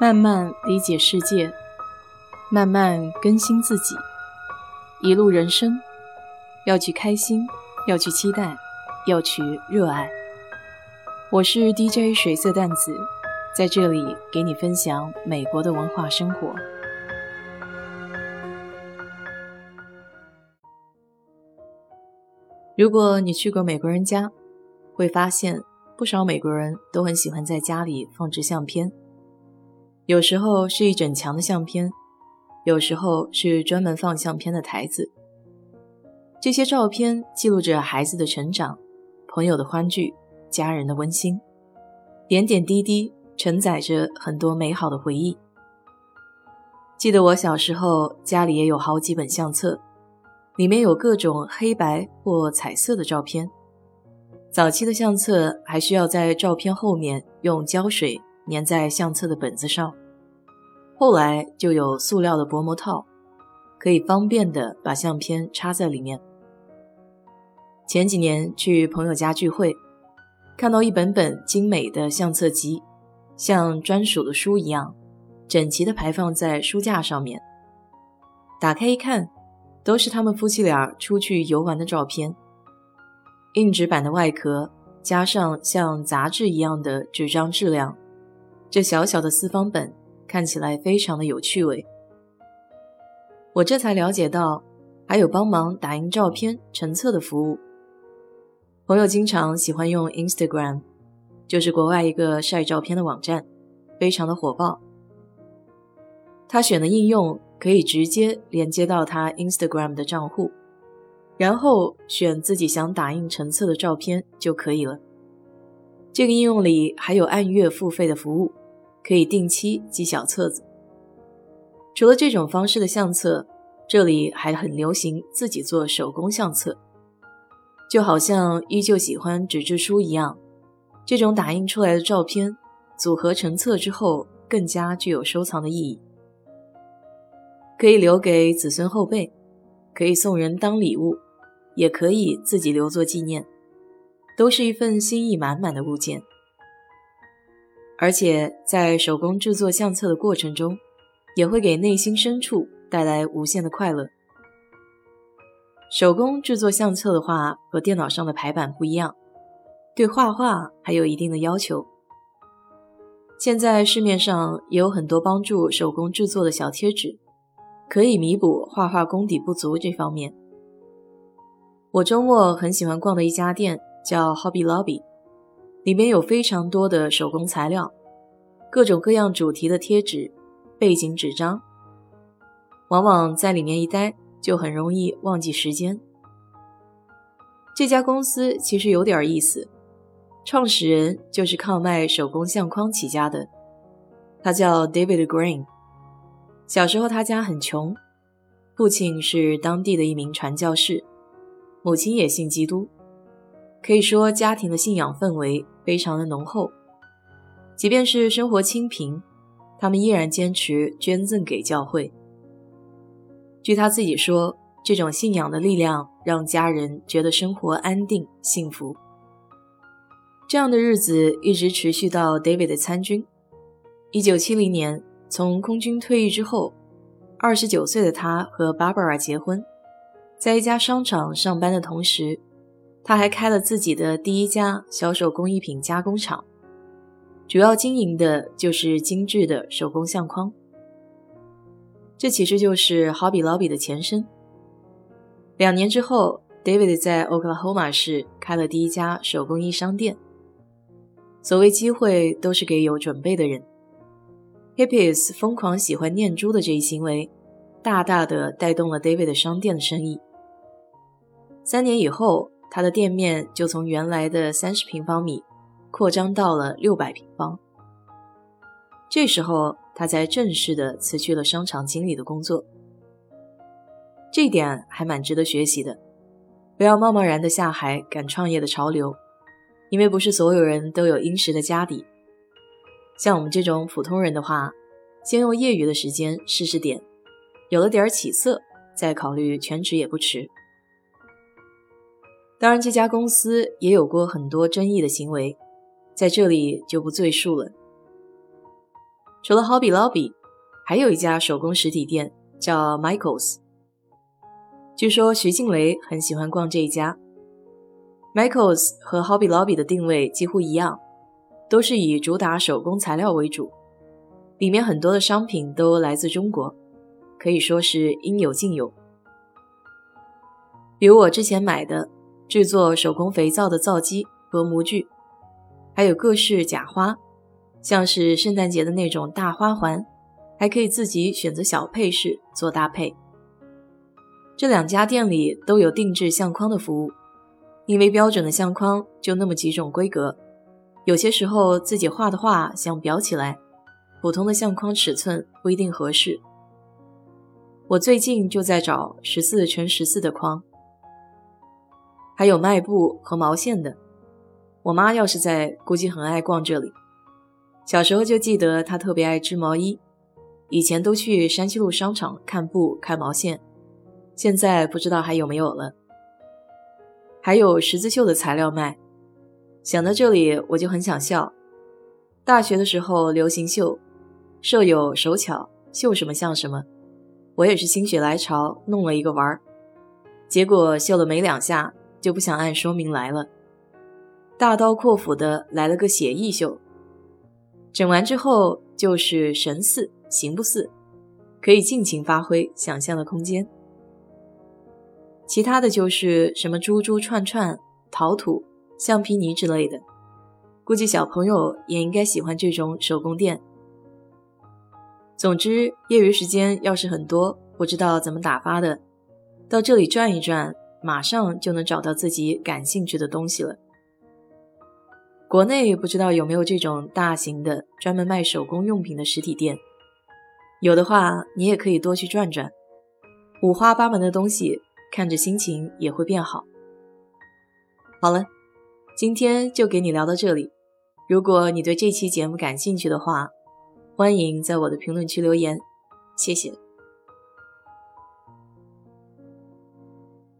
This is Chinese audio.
慢慢理解世界，慢慢更新自己。一路人生，要去开心，要去期待，要去热爱。我是 DJ 水色淡子，在这里给你分享美国的文化生活。如果你去过美国人家，会发现不少美国人都很喜欢在家里放置相片。有时候是一整墙的相片，有时候是专门放相片的台子。这些照片记录着孩子的成长、朋友的欢聚、家人的温馨，点点滴滴承载着很多美好的回忆。记得我小时候家里也有好几本相册，里面有各种黑白或彩色的照片。早期的相册还需要在照片后面用胶水粘在相册的本子上。后来就有塑料的薄膜套，可以方便的把相片插在里面。前几年去朋友家聚会，看到一本本精美的相册集，像专属的书一样，整齐的排放在书架上面。打开一看，都是他们夫妻俩出去游玩的照片。硬纸板的外壳加上像杂志一样的纸张质量，这小小的四方本。看起来非常的有趣味，我这才了解到还有帮忙打印照片成册的服务。朋友经常喜欢用 Instagram，就是国外一个晒照片的网站，非常的火爆。他选的应用可以直接连接到他 Instagram 的账户，然后选自己想打印成册的照片就可以了。这个应用里还有按月付费的服务。可以定期寄小册子。除了这种方式的相册，这里还很流行自己做手工相册，就好像依旧喜欢纸质书一样。这种打印出来的照片组合成册之后，更加具有收藏的意义，可以留给子孙后辈，可以送人当礼物，也可以自己留作纪念，都是一份心意满满的物件。而且在手工制作相册的过程中，也会给内心深处带来无限的快乐。手工制作相册的话，和电脑上的排版不一样，对画画还有一定的要求。现在市面上也有很多帮助手工制作的小贴纸，可以弥补画画功底不足这方面。我周末很喜欢逛的一家店叫 Hobby Lobby。里面有非常多的手工材料，各种各样主题的贴纸、背景纸张，往往在里面一待就很容易忘记时间。这家公司其实有点意思，创始人就是靠卖手工相框起家的，他叫 David Green。小时候他家很穷，父亲是当地的一名传教士，母亲也信基督。可以说，家庭的信仰氛围非常的浓厚。即便是生活清贫，他们依然坚持捐赠给教会。据他自己说，这种信仰的力量让家人觉得生活安定幸福。这样的日子一直持续到 David 参军。一九七零年，从空军退役之后，二十九岁的他和 Barbara 结婚，在一家商场上班的同时。他还开了自己的第一家销售工艺品加工厂，主要经营的就是精致的手工相框。这其实就是好比老比的前身。两年之后，David 在 Oklahoma 市开了第一家手工艺商店。所谓机会都是给有准备的人。Hippies 疯狂喜欢念珠的这一行为，大大的带动了 David 的商店的生意。三年以后。他的店面就从原来的三十平方米扩张到了六百平方。这时候，他才正式的辞去了商场经理的工作。这点还蛮值得学习的，不要贸贸然的下海赶创业的潮流，因为不是所有人都有殷实的家底。像我们这种普通人的话，先用业余的时间试试点，有了点起色，再考虑全职也不迟。当然，这家公司也有过很多争议的行为，在这里就不赘述了。除了 Hobby Lobby，还有一家手工实体店叫 Michaels。据说徐静蕾很喜欢逛这一家。Michaels 和 Hobby Lobby 的定位几乎一样，都是以主打手工材料为主，里面很多的商品都来自中国，可以说是应有尽有。比如我之前买的制作手工肥皂的皂基和模具，还有各式假花，像是圣诞节的那种大花环，还可以自己选择小配饰做搭配。这两家店里都有定制相框的服务，因为标准的相框就那么几种规格，有些时候自己画的画想裱起来，普通的相框尺寸不一定合适。我最近就在找十四乘十四的框。还有卖布和毛线的，我妈要是在，估计很爱逛这里。小时候就记得她特别爱织毛衣，以前都去山西路商场看布、看毛线，现在不知道还有没有了。还有十字绣的材料卖，想到这里我就很想笑。大学的时候流行绣，舍友手巧，绣什么像什么，我也是心血来潮弄了一个玩儿，结果绣了没两下。就不想按说明来了，大刀阔斧的来了个写意秀，整完之后就是神似形不似，可以尽情发挥想象的空间。其他的就是什么珠珠串串、陶土、橡皮泥之类的，估计小朋友也应该喜欢这种手工店。总之，业余时间要是很多，不知道怎么打发的，到这里转一转。马上就能找到自己感兴趣的东西了。国内不知道有没有这种大型的专门卖手工用品的实体店，有的话你也可以多去转转，五花八门的东西，看着心情也会变好。好了，今天就给你聊到这里。如果你对这期节目感兴趣的话，欢迎在我的评论区留言，谢谢。